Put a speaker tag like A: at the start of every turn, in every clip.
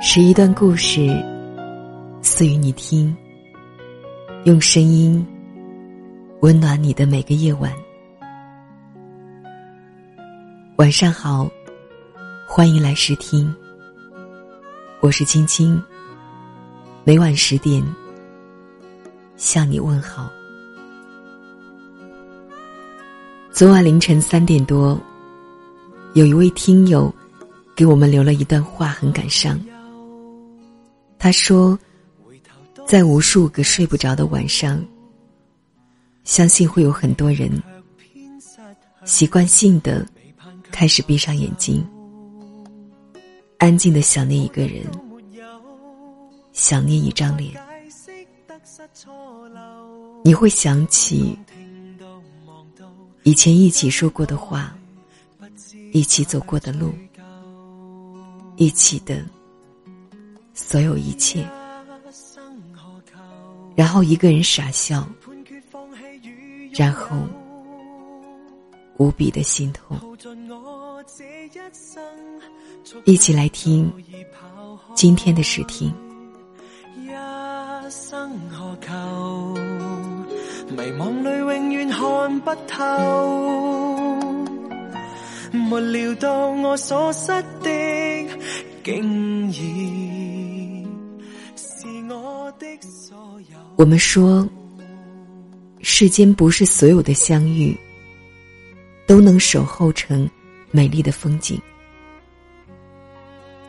A: 是一段故事，赐予你听，用声音温暖你的每个夜晚。晚上好，欢迎来试听，我是晶晶，每晚十点向你问好。昨晚凌晨三点多。有一位听友给我们留了一段话，很感伤。他说，在无数个睡不着的晚上，相信会有很多人习惯性的开始闭上眼睛，安静的想念一个人，想念一张脸。你会想起以前一起说过的话。一起走过的路，一起的所有一切，然后一个人傻笑，然后无比的心痛。一起来听今天的试听。
B: 一生何求，迷惘里永远看不透。我
A: 们说，世间不是所有的相遇都能守候成美丽的风景，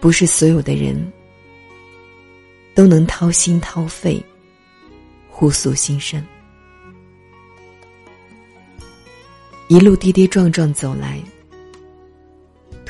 A: 不是所有的人都能掏心掏肺、互诉心声，一路跌跌撞撞走来。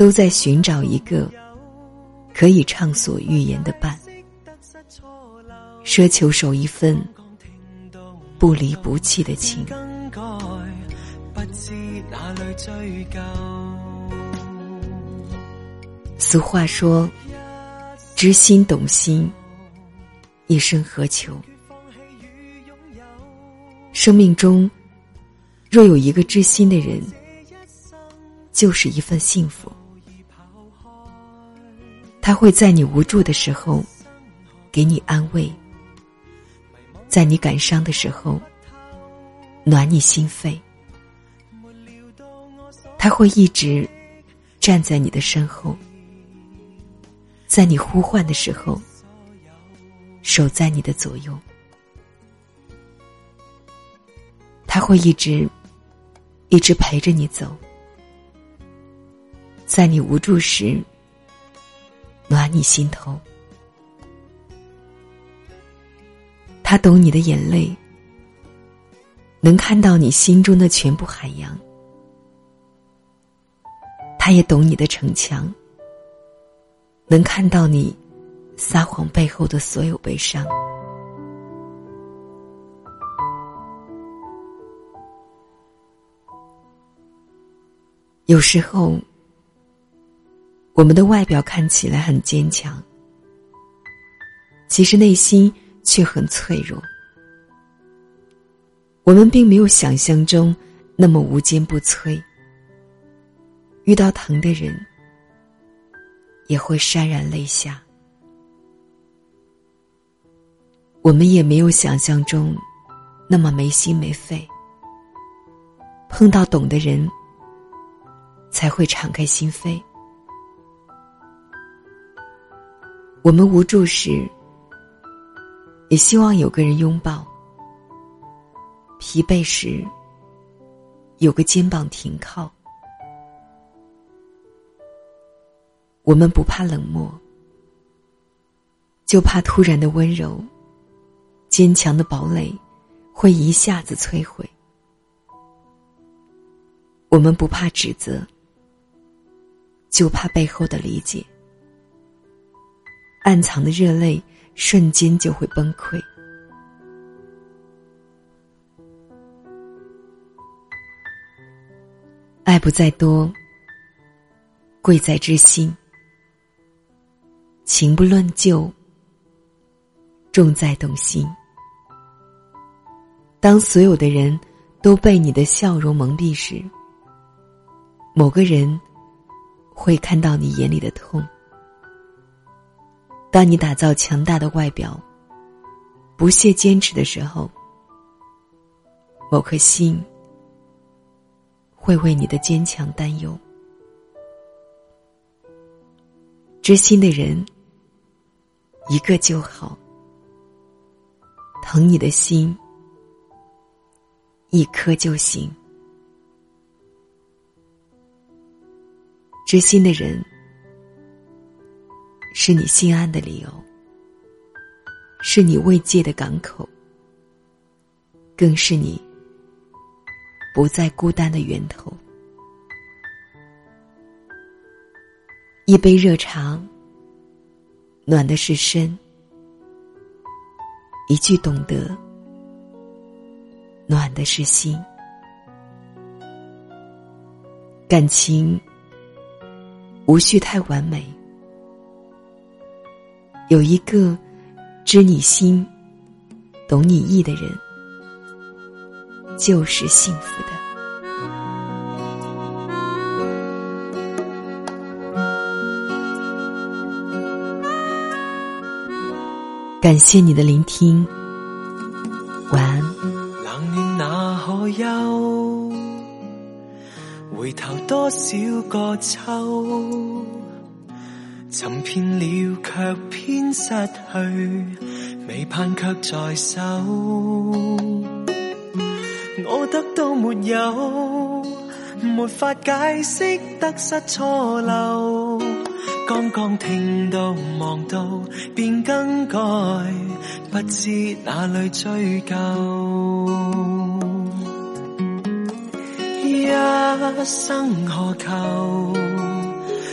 A: 都在
B: 寻
A: 找一个可以畅所欲言的伴，奢求守一份不离不弃的情。俗话说：“知心懂心，一生何求？”生命中若有一个知心的人，就是一份幸福。他会在你无助的时候给你安慰，在你感伤的时候暖你心扉，他会一直站在你的身后，在你呼唤的时候守在你的左右，他会一直一直陪着你走，在你无助时。暖你心头，他懂你的眼泪，能看到你心中的全部海洋。他也懂你的逞强，能看到你撒谎背后的所有悲伤。有时候。我们的外表看起来很坚强，其实内心却很脆弱。我们并没有想象中那么无坚不摧，遇到疼的人也会潸然泪下。我们也没有想象中那么没心没肺，碰到懂的人才会敞开心扉。我们无助时，也希望有个人拥抱；疲惫时，有个肩膀停靠。我们不怕冷漠，就怕突然的温柔；坚强的堡垒，会一下子摧毁。我们不怕指责，就怕背后的理解。暗藏的热泪，瞬间就会崩溃。爱不在多，贵在知心；情不论旧，重在动心。当所有的人都被你的笑容蒙蔽时，某个人会看到你眼里的痛。当你打造强大的外表，不懈坚持的时候，某颗心会为你的坚强担忧。知心的人一个就好，疼你的心一颗就行。知心的人。是你心安的理由，是你慰藉的港口，更是你不再孤单的源头。一杯热茶，暖的是身；一句懂得，暖的是心。感情无需太完美。有一个，知你心，懂你意的人，就是幸福的。感谢你的聆听，晚安。
B: 回多少秋？寻遍了，却偏失去，未盼却在手，我得到没有？没法解释得失错漏，刚刚听到望到便更改，不知哪里追究？一生何求？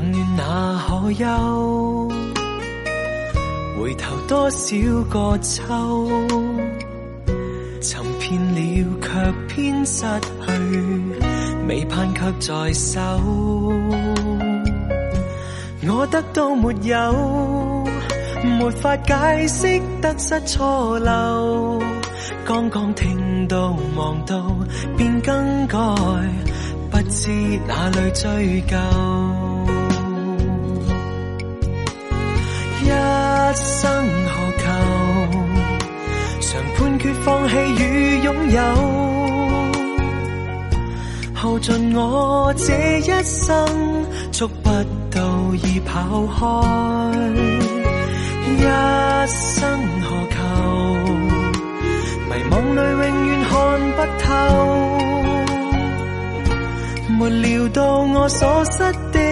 B: 冷暖那可休？回頭多少個秋？尋遍了卻偏失去，未盼卻在手。我得到沒有？沒法解釋得失錯漏。剛剛聽到望到，便更改，不知哪里追究。一生何求？常判决放弃与拥有，耗尽我这一生，触不到已跑开。一生何求？迷惘里永远看不透，没料到我所失的。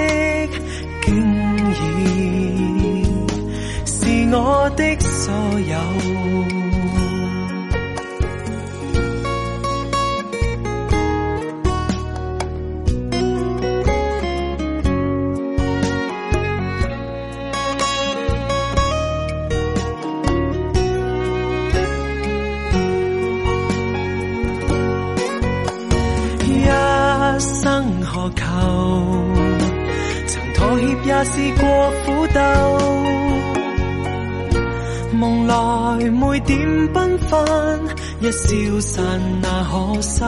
B: 我的所有，一生何求？曾妥协，也是过苦斗。梦内每点缤纷，一消散那可收？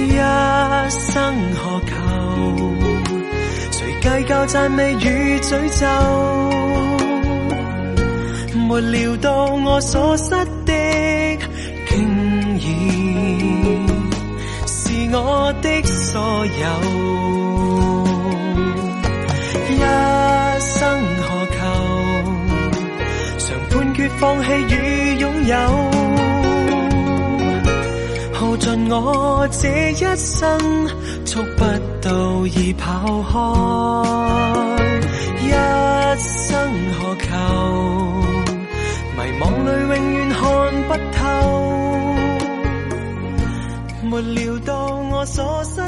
B: 一生何求？谁计较赞美与诅咒？没料到我所失的，竟然是我的所有。放弃与拥有，耗尽我这一生，触不到已跑开。一生何求？迷惘里永远看不透。没料到我所失。